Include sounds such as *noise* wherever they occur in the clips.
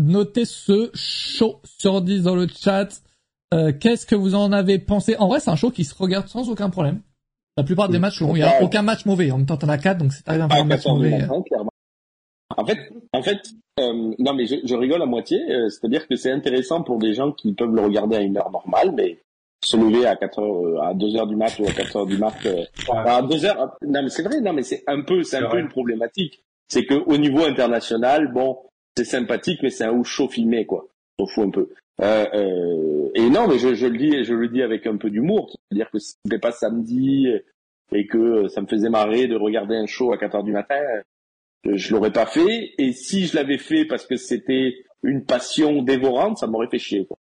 noter ce show sur 10 dans le chat. Euh, Qu'est-ce que vous en avez pensé? En vrai, c'est un show qui se regarde sans aucun problème. La plupart des matchs, il n'y a aucun match mauvais. En même temps, t'en as quatre, donc c'est arrivé un Ah, un match mauvais. En fait, en fait, euh, non mais je, je rigole à moitié. euh, C'est-à-dire que c'est intéressant pour des gens qui peuvent le regarder à une heure normale, mais se lever à 4 heures, euh, à 2 heures du mat ou à 4 heures du mat, euh, à 2 heures. Non mais c'est vrai, non mais c'est un peu, c'est un peu une problématique. C'est que au niveau international, bon, c'est sympathique, mais c'est un show filmé quoi. On s'en fout un peu. Euh, euh, et non, mais je, je le dis, je le dis avec un peu d'humour. C'est-à-dire que si c'était pas samedi et que ça me faisait marrer de regarder un show à 4 heures du matin, euh, je l'aurais pas fait. Et si je l'avais fait parce que c'était une passion dévorante, ça m'aurait fait chier. quoi.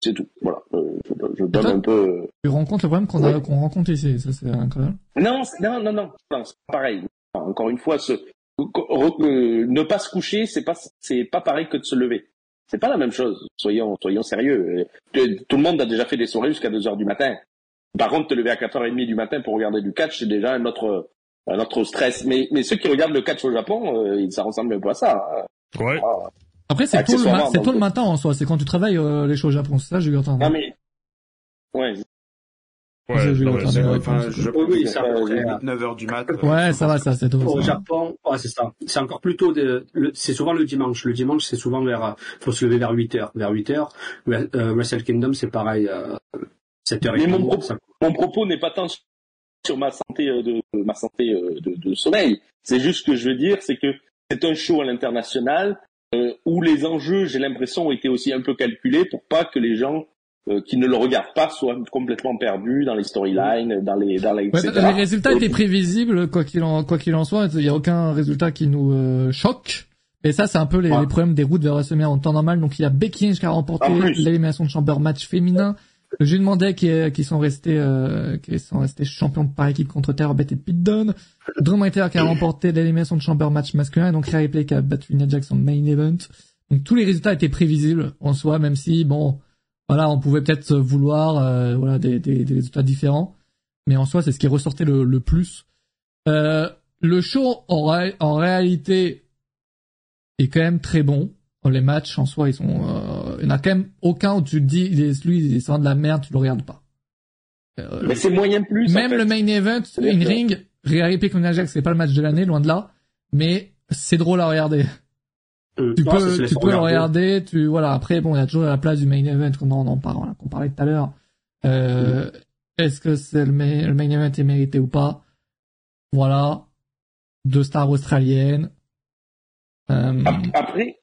C'est tout. Voilà. Euh, je, je donne toi- un peu. Tu rencontres le problème qu'on a, Ouais. qu'on rencontre ici. Ça, c'est incroyable. Non, non, non, non, non, c'est pas pareil. Encore une fois, ce, ne pas se coucher, c'est pas, c'est pas pareil que de se lever. C'est pas la même chose. Soyons, soyons sérieux. Euh, Tout le monde a déjà fait des soirées jusqu'à 2 heures du matin. Par contre, te lever à 4h30 du matin pour regarder du catch, c'est déjà un autre, un autre stress. Mais, mais ceux qui regardent le catch au Japon, euh, ça ressemble un peu à ça. hein. Ouais. Ah. Après, c'est tôt, le, ma- tôt le donc- matin en soi. C'est quand tu travailles euh, les shows au Japon. C'est ça, j'ai eu entendu. Non mais, ouais, Ouais, J'ai- j'ai non, mais la Enfin, réponse. je Oui, que à peu près, 8, 9 heures du mat. euh, Ouais, ça va, ça, c'est tôt. Au ça. Japon, ouais, c'est ça. C'est encore plus tôt. de- le- c'est souvent le dimanche. Le dimanche, c'est souvent vers. euh, faut se lever vers 8 heures. Vers 8 heures. Wre- euh, Wrestle Kingdom, c'est pareil. Euh, 7 heures et Mais mon ça- mon propos n'est pas tant sur ma santé euh, de ma santé euh, de, de sommeil. C'est juste ce que je veux dire, c'est que c'est un show à l'international euh, où les enjeux, j'ai l'impression, ont été aussi un peu calculés pour pas que les gens euh, qui ne le regardent pas soient complètement perdus dans les storylines, dans les dans les Ouais, les résultats étaient prévisibles, quoi qu'il en, quoi qu'il en soit. Il n'y a aucun résultat qui nous euh, choque. Et ça, c'est un peu les, Ouais. les problèmes des routes vers WrestleMania en temps normal. Donc, il y a Becky Lynch qui a remporté l'élimination de chamber match féminin. Le Jules Mandet qui, est- qui sont restés, euh, qui sont restés champions par équipe contre Terror et Pete Dunne. Drew McIntyre qui a remporté l'élimination de chamber match masculin. Et donc, Rhea Ripley qui a battu Nia en main event. Donc, tous les résultats étaient prévisibles en soi, même si, bon, voilà, on pouvait peut-être vouloir, euh, voilà, des, des, des résultats différents. Mais en soi, c'est ce qui ressortait le, le plus. Euh, le show, en, ré- en réalité, est quand même très bon. Les matchs, en soi, ils sont... Euh, il n'y en a quand même aucun où tu te dis, lui, il est de la merde, tu le regardes pas. Euh, Mais c'est moyen plus. en même fait. le main event, in ring, Rhea Ripley contre Nia Jax, c'est pas le match de l'année, loin de là. Mais c'est drôle à regarder. Euh, Tu se peux, tu peux le regarder. regarder, tu, voilà. Après, bon, il y a toujours la place du main event qu'on en, en parle, voilà, qu'on parlait tout à l'heure. Euh, est-ce que c'est le, main- le main event est mérité ou pas? Voilà. Deux stars australiennes. Euh, Ap- Après,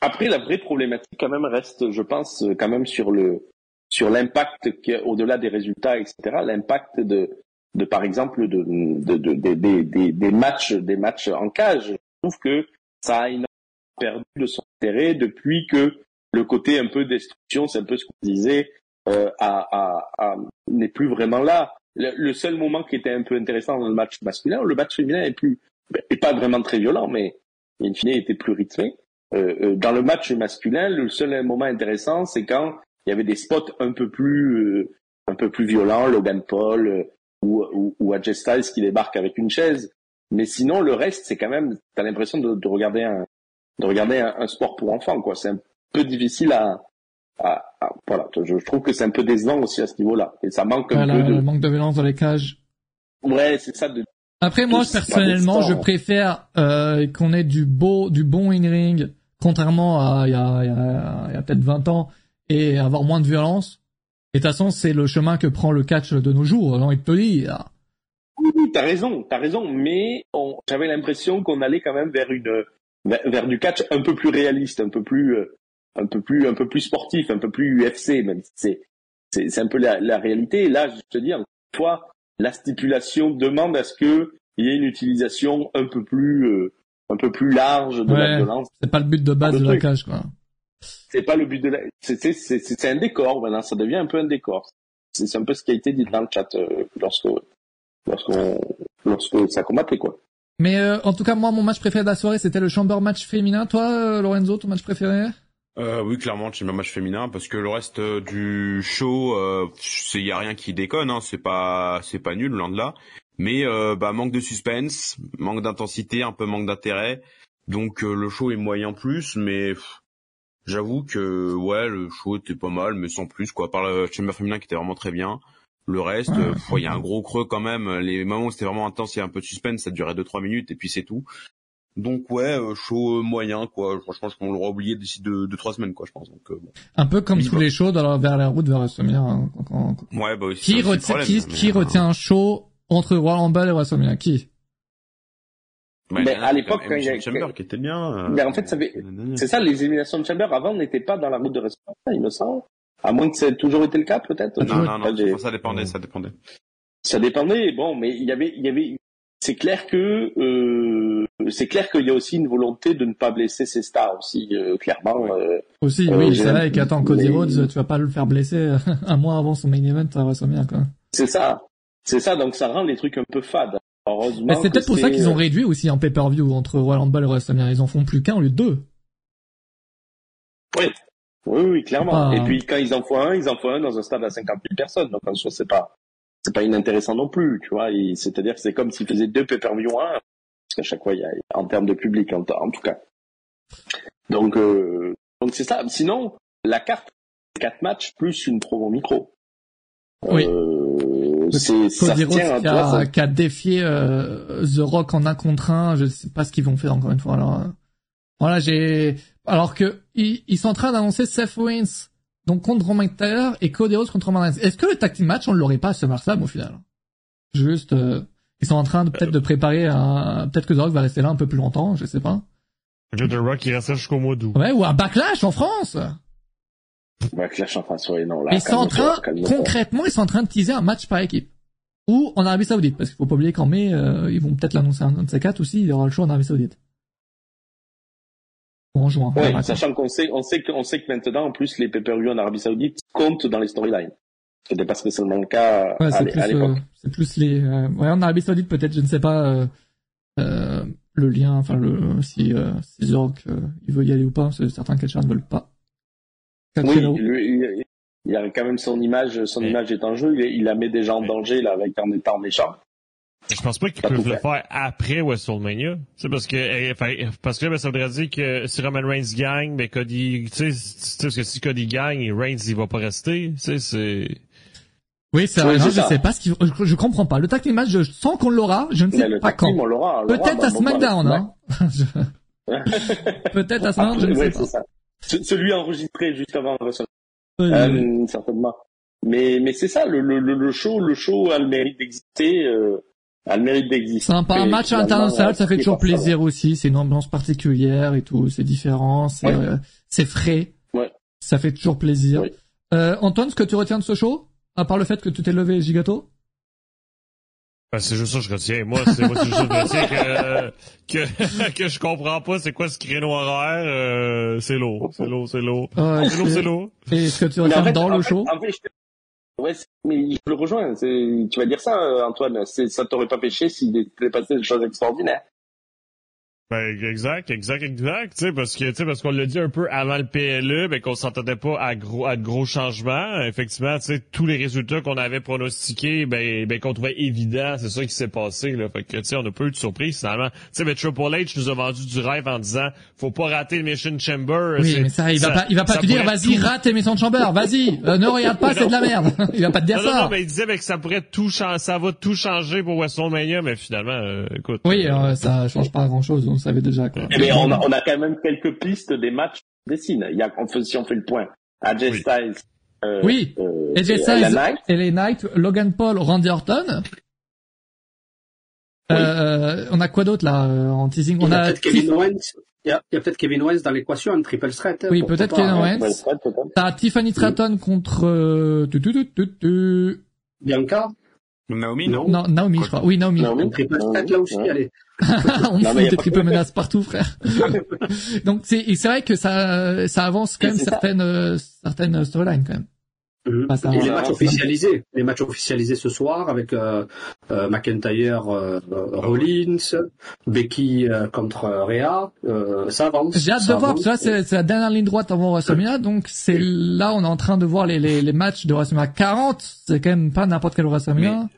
après la vraie problématique quand même reste, je pense, euh, quand même sur le sur l'impact qu'il y a au-delà des résultats, etc. L'impact de de par exemple de, de, de- de- des- des- des matchs des matchs en cage. Je trouve que ça a énormément perdu de son intérêt depuis que le côté un peu destruction, c'est un peu ce qu'on disait, euh, n'est plus vraiment là. Le, seul moment qui était un peu intéressant dans le match masculin, le match féminin est plus est pas vraiment très violent, mais in fine était plus rythmé. Euh, euh, dans le match masculin, le seul moment intéressant, c'est quand il y avait des spots un peu plus euh, un peu plus violents, Logan Paul ou, ou, ou qui débarque avec une chaise. Mais sinon, le reste, c'est quand même, t'as l'impression de regarder un de regarder un, un sport pour enfants, quoi. C'est un peu difficile à, à, à- voilà. Je, je trouve que c'est un peu décevant aussi à ce niveau-là, et ça manque un voilà, peu le de. manque de violence dans les cages. Ouais, c'est ça. De... Après, moi, personnellement, je préfère euh, qu'on ait du beau, du bon in-ring, contrairement à il y a, il y a, y a peut-être 20 ans, et avoir moins de violence. Et de toute façon, c'est le chemin que prend le catch de nos jours, j'ai envie de te dire. Oui, oui, t'as raison, t'as raison, mais j'avais l'impression qu'on allait quand même vers une vers, vers du catch un peu plus réaliste, un peu plus euh, un peu plus un peu plus sportif, un peu plus UFC même. si C'est c'est c'est un peu la, la réalité. Et là, je te dis encore une fois, la stipulation demande à ce que il y ait une utilisation un peu plus euh, un peu plus large de Ouais. la violence. C'est pas le but de base Le de la cage, quoi. C'est pas le but de la. C'est c'est c'est c'est un décor maintenant. Ça devient un peu un décor. C'est c'est un peu ce qui a été dit dans le chat euh, lorsque lorsqu'on lorsque ça combattait quoi. Mais euh, en tout cas, moi, mon match préféré de la soirée, c'était le chamber match féminin. Toi, euh, Lorenzo, ton match préféré? Euh, oui, clairement, c'est match féminin parce que le reste euh, du show, euh, c'est y a rien qui déconne, hein, c'est pas c'est pas nul loin de là. Mais euh, bah manque de suspense, manque d'intensité, un peu manque d'intérêt. Donc euh, le show est moyen plus, mais J'avoue que ouais, le show était pas mal, mais sans plus quoi. Par le Chamber féminin qui était vraiment très bien. Le reste, Ouais. euh, il y a un gros creux quand même. Les moments où c'était vraiment intense, il y a un peu de suspense, ça durait 2-3 minutes et puis c'est tout. Donc ouais, euh, show euh, moyen quoi. Franchement, je pense qu'on l'aura oublié d'ici 2 deux, trois semaines quoi, je pense. Donc euh, bon. Un peu comme tous les shows dans vers la route vers WrestleMania. hein, quand- quand- quand- ouais, bah aussi. Qui, le retient, problème, qui, mais, qui retient un show entre Royal Rumble et WrestleMania? Qui? Bah, à l'époque, quand il y a- Elimination Chamber qui était bien. euh, Mais en fait. C'est ça, les éliminations de Chamber avant n'étaient pas dans la route de WrestleMania, il me semble. À moins que ça ait toujours été le cas, peut-être. Non, non, non, ça dépendait, ça dépendait. Ça dépendait, bon, mais il y avait, il y avait, c'est clair que, euh, c'est clair qu'il y a aussi une volonté de ne pas blesser ses stars aussi, euh, clairement. euh, Aussi, Euh, oui, j'ai c'est un- vrai qu'attends, Cody mais- Rhodes, tu vas pas le faire blesser *laughs* un mois avant son main event à WrestleMania, quoi. c'est ça, c'est ça, donc ça rend les trucs un peu fades. Heureusement. Mais c'est peut-être pour ça qu'ils ont réduit aussi en pay-per-view entre Royal Rumble et WrestleMania. Ils en font plus qu'un au lieu de deux. Oui, oui, clairement. Ah. Et puis quand ils en font un, ils en font un dans un stade à 50 000 personnes. Donc en soi, c'est pas, c'est pas inintéressant non plus, tu vois. C'est-à-dire que c'est comme s'ils faisaient deux pay-per-view en un, parce qu'à chaque fois, il y a en termes de public, en, en tout cas. Donc, euh, donc c'est ça. Sinon, la carte, quatre matchs plus une promo micro. Oui. Euh, c'est ça qui à a, ça. qui a défié euh, The Rock en un contre un. Je sais pas ce qu'ils vont faire encore une fois. Alors euh, voilà, j'ai alors que ils, ils sont en train d'annoncer Seth Rollins donc contre Roman McIntyre et Cody Rhodes contre Roman Reigns. Est-ce que le tag team match on l'aurait pas à SummerSlam au final? Juste, euh, ils sont en train de peut-être de préparer un peut-être que The Rock va rester là un peu plus longtemps, je sais pas. Le The Rock, il reste jusqu'au mois d'août. Ouais, ou un backlash en France. Ouais, Clash en face, ouais, non, là, Ils sont en train, concrètement, ils sont en train de teaser un match par équipe. Ou en Arabie Saoudite, parce qu'il faut pas oublier qu'en mai, euh, ils vont peut-être l'annoncer un de ces quatre aussi, il y aura le show en Arabie Saoudite. En juin. Ouais, verra. sachant qu'on sait, on sait que, on sait que maintenant, en plus, les pay-per-view en Arabie Saoudite comptent dans les storylines. C'était pas spécialement le cas Ouais, à, à l'époque. euh, c'est plus les, euh, ouais, en Arabie Saoudite peut-être, je ne sais pas, euh, euh, le lien, enfin le, si, euh, si euh, il veut y aller ou pas, certain que les ne veulent pas. Oui, lui, il, y a quand même son image, son image est en jeu. Il, il la met déjà en danger là avec en étant méchant. Je pense pas qu'ils peuvent le faire après WrestleMania. C'est parce que, eh, enfin, parce que ben, ça voudrait dire que si Roman Reigns gagne, mais Cody, tu sais, tu sais, parce que si Cody gagne, Reigns, il va pas rester. Tu sais, c'est... Oui, c'est Oui, je ça. sais pas ce qu'il, je, je comprends pas. Le tag team match, je sens qu'on l'aura, je ne sais le pas quand. Peut-être à SmackDown, hein. Peut-être à SmackDown, je ne sais pas. c'est ça. Ce- Celui enregistré juste avant WrestleMania. Euh, Euh, certainement. Mais, mais c'est ça, le, le, le le show, le show a le mérite d'exister, euh, a le mérite d'exister. Sympa, un match international, euh, ça fait toujours ça, plaisir aussi. C'est une ambiance particulière et tout. C'est différent, c'est Ouais. euh, c'est frais. Ouais. Ça fait toujours plaisir. Oui. Euh, Antoine, ce que tu retiens de ce show, à part le fait que tu t'es levé gigato? Ben, c'est juste ça que je retiens. Moi, c'est moi, c'est juste ça que je retiens que, que, *laughs* que je comprends pas c'est quoi ce créneau horaire. Euh, c'est lourd, c'est lourd, c'est lourd. euh, C'est lourd, c'est lourd. Et ce que tu retiens en fait, dans en le fait- show? en fait, je- ouais, mais je le rejoins. Tu vas dire ça, euh, Antoine. Ça t'aurait pas péché s'il était passé des choses extraordinaires. Ben, exact, exact, exact, tu sais, parce que, tu sais, parce qu'on l'a dit un peu avant le PLE, ben, qu'on s'entendait pas à gros, à de gros changements. Effectivement, tu sais, tous les résultats qu'on avait pronostiqués, ben, ben, qu'on trouvait évidents, c'est ça qui s'est passé, là. Fait que, tu sais, on n'a pas eu de surprise, finalement. Tu sais, ben, Triple H nous a vendu du rêve en disant, faut pas rater le Mission Chamber. Oui, mais ça, il va pas, il va pas ça te dire, vas-y, tout- rate tes missions de chamber, vas-y, *laughs* euh, ne regarde pas, c'est de la merde. *laughs* il va pas te dire Non, non, ça. non, mais il disait ben, que ça pourrait tout changer, ça va tout changer pour WrestleMania, mais finalement, euh, écoute. Oui, euh, euh, ça change pas grand chose, savait déjà, quoi. Eh bien, on a, on a quand même quelques pistes des matchs qui dessinent. Il y a, on fait, si on fait le point, AJ Oui. Styles, euh, Oui. euh, AJ et Styles, LA Knight. Logan Paul, Randy Orton. Oui. Euh, on a quoi d'autre là euh, en teasing Il On y a a peut-être Kevin Owens. Il y a, peut-être Kevin Owens dans l'équation, un triple threat. hein, Oui, peut-être Kevin hein. Owens. T'as Tiffany Stratton contre euh, tu, tu, tu, tu, tu. Bianca, Naomi, non. non Naomi je crois. Oui Naomi. Naomi. Triple threat là aussi, ouais. allez. *laughs* on Non, mais fout des triples menaces partout frère. *laughs* Donc c'est et c'est vrai que ça ça avance quand Et même certaines euh, certaines storylines quand même. Pas ça. Et les Ah, matchs officialisés, les matchs officialisés ce soir avec euh, euh, McIntyre, euh, euh, Rollins, Becky euh, contre euh, Rhea, euh, ça avance. J'ai hâte de voir, parce que là, c'est la dernière ligne droite avant WrestleMania, donc c'est là on est en train de voir les, les, les matchs de WrestleMania 40, c'est quand même pas n'importe quel WrestleMania.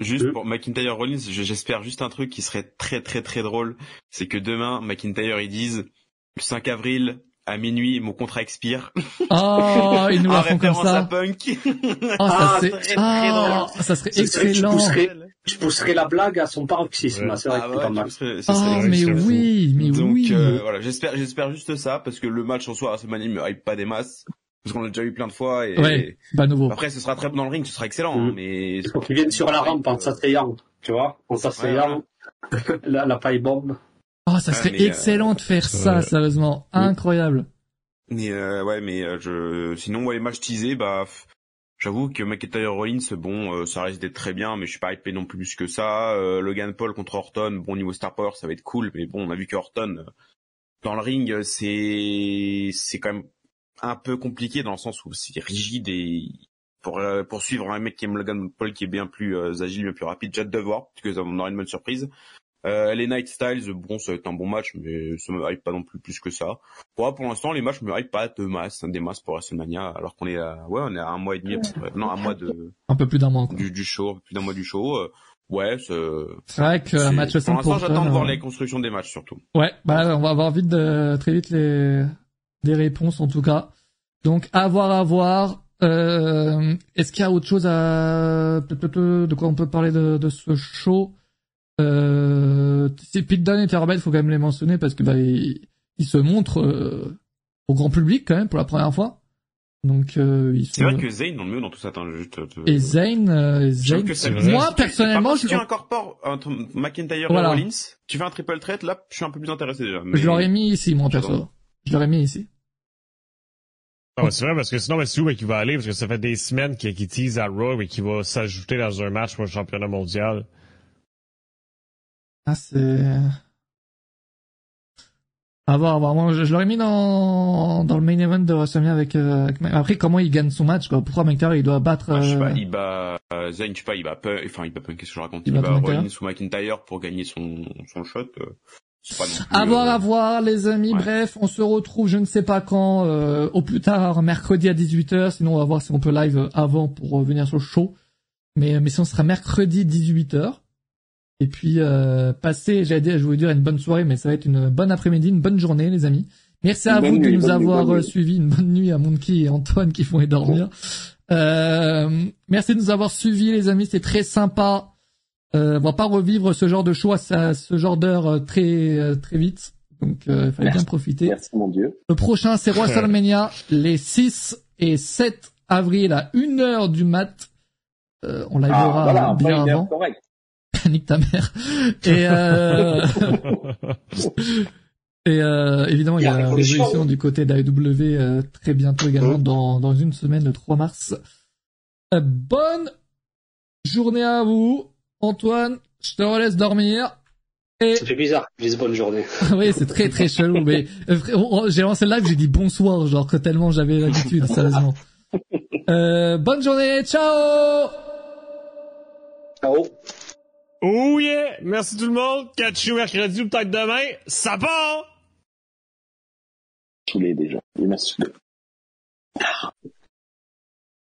Juste Euh. pour McIntyre Rollins, je- j'espère juste un truc qui serait très très très drôle, c'est que demain McIntyre ils disent le 5 avril à minuit, mon contrat expire. Oh, ils nous *laughs* en la font comme référence à ça. Punk. Oh, ça Ah, serait, très, *laughs* très ah, ça serait Ce serait- je pousserais, je pousserais la blague à son paroxysme. Ouais. C'est vrai Ah que pas mal. ce ce Oh, mais oui, mais Donc oui. euh, voilà, j'espère j'espère juste ça parce que le match en soi à me hype pas des masses parce qu'on l'a déjà eu plein de fois et Ouais, pas nouveau. après ce sera très bon dans le ring, ce sera excellent hein, Mhm. mais Il faut qu'il vienne sur la rampe en s'asseyant. Tu vois, en s'asseyant. *laughs* La, la paille bombe. Oh, ça Ouais, serait euh, excellent de faire ça, ouais. sérieusement. Incroyable. Mais euh, ouais, mais euh, je sinon ouais, les matchs teasés bah j'avoue que McIntyre Rollins bon euh, ça risque d'être très bien mais je suis pas hypé non plus que ça. Euh, Logan Paul contre Orton, bon niveau star power ça va être cool mais bon on a vu que Orton dans le ring c'est c'est quand même un peu compliqué dans le sens où c'est rigide et pour euh, pour suivre un mec qui aime Logan Paul qui est bien plus euh, agile, bien plus rapide, j'ai hâte de voir parce que on aura une bonne surprise. Euh, les Night Styles, bon, ça va être un bon match, mais ça me hype pas non plus plus que ça. Pour, pour l'instant, les matchs me hype pas de masse, hein, des masses pour WrestleMania, alors qu'on est à, ouais, on est à un mois et demi, près. non, un mois de, Un peu plus d'un mois, quoi. du, du show, plus d'un mois du show. euh, ouais, c'est, C'est vrai qu'un match pour l'instant, j'attends de voir euh, les constructions des matchs surtout. Ouais, bah on va avoir vite de, très vite les des réponses en tout cas. Donc à voir, à voir. Euh, Est-ce qu'il y a autre chose à de quoi on peut parler de, de ce show? Euh, C'est Pete Dunne et Terrabel, il faut quand même les mentionner parce que bah ils, ils se montrent euh, au grand public quand même pour la première fois. Donc euh, ils C'est sont vrai que Zayn dans le mieux dans tout ça, attends, juste, euh, et Zayn, euh, Zayn c'est moi Si personnellement contre, je, si tu incorpores entre McIntyre Voilà. et Rollins, tu fais un triple threat, là, je suis un peu plus intéressé déjà. mais- je l'aurais mis ici moi perso. Je l'aurais mis ici. Ah c'est vrai, parce que sinon, c'est où mais qu'il va aller? Parce que ça fait des semaines qu'il tease à Raw, mais qu'il va s'ajouter dans un match pour le championnat mondial. Ah, c'est... À voir, à voir. Moi, je, je l'aurais mis dans, dans le main event de WrestleMania avec, euh, avec- Après, comment il gagne son match, quoi? Pourquoi McIntyre, il doit battre... Ah, je sais pas, euh, il bat euh, Zayn, je sais pas, il bat Punk, enfin il bat Punk, qu'est-ce que je raconte? Il Il, bat bat McIntyre. Rollins ou McIntyre pour gagner son, son shot. Euh, À voir, euh, à voir, les amis. ouais. Bref, on se retrouve, je ne sais pas quand, euh, au plus tard, mercredi à 18h. Sinon, on va voir si on peut live avant pour revenir sur le show. Mais, mais sinon, ce sera mercredi 18h. Et puis, euh, passez, j'allais dire, je voulais dire une bonne soirée, mais ça va être une bonne après-midi, une bonne journée, les amis. Merci à bonne vous de nous avoir euh, suivis. Une bonne nuit à Monkey et Antoine qui font les dormir. Euh, merci de nous avoir suivis, les amis. C'est très sympa. Euh, on va pas revivre ce genre de à ça- ce genre d'heure euh, très euh, très vite. Donc, euh, il fallait Merci. bien profiter. Merci mon Dieu. Le prochain, c'est WrestleMania, *laughs* les 6 et 7 avril à 1h du mat. Euh, on Ah, livera voilà, bien avant. correcte. *laughs* Nique ta mère. Et, euh, *laughs* et euh, évidemment, il y a la révolution du côté de la AEW euh, très bientôt également, dans, dans une semaine, le 3 mars. Euh, bonne journée à vous. Antoine, je te relaisse dormir. Et Ça fait bizarre. Je dis bonne journée. *laughs* oui, c'est très très chelou, mais euh, j'ai lancé le live, j'ai dit bonsoir, genre que tellement j'avais l'habitude, *laughs* sérieusement. Euh, bonne journée, ciao Ciao. Oh yeah! Merci tout le monde. Catch you mercredi ou peut-être demain. Ça part! Saoulé déjà. Il m'a.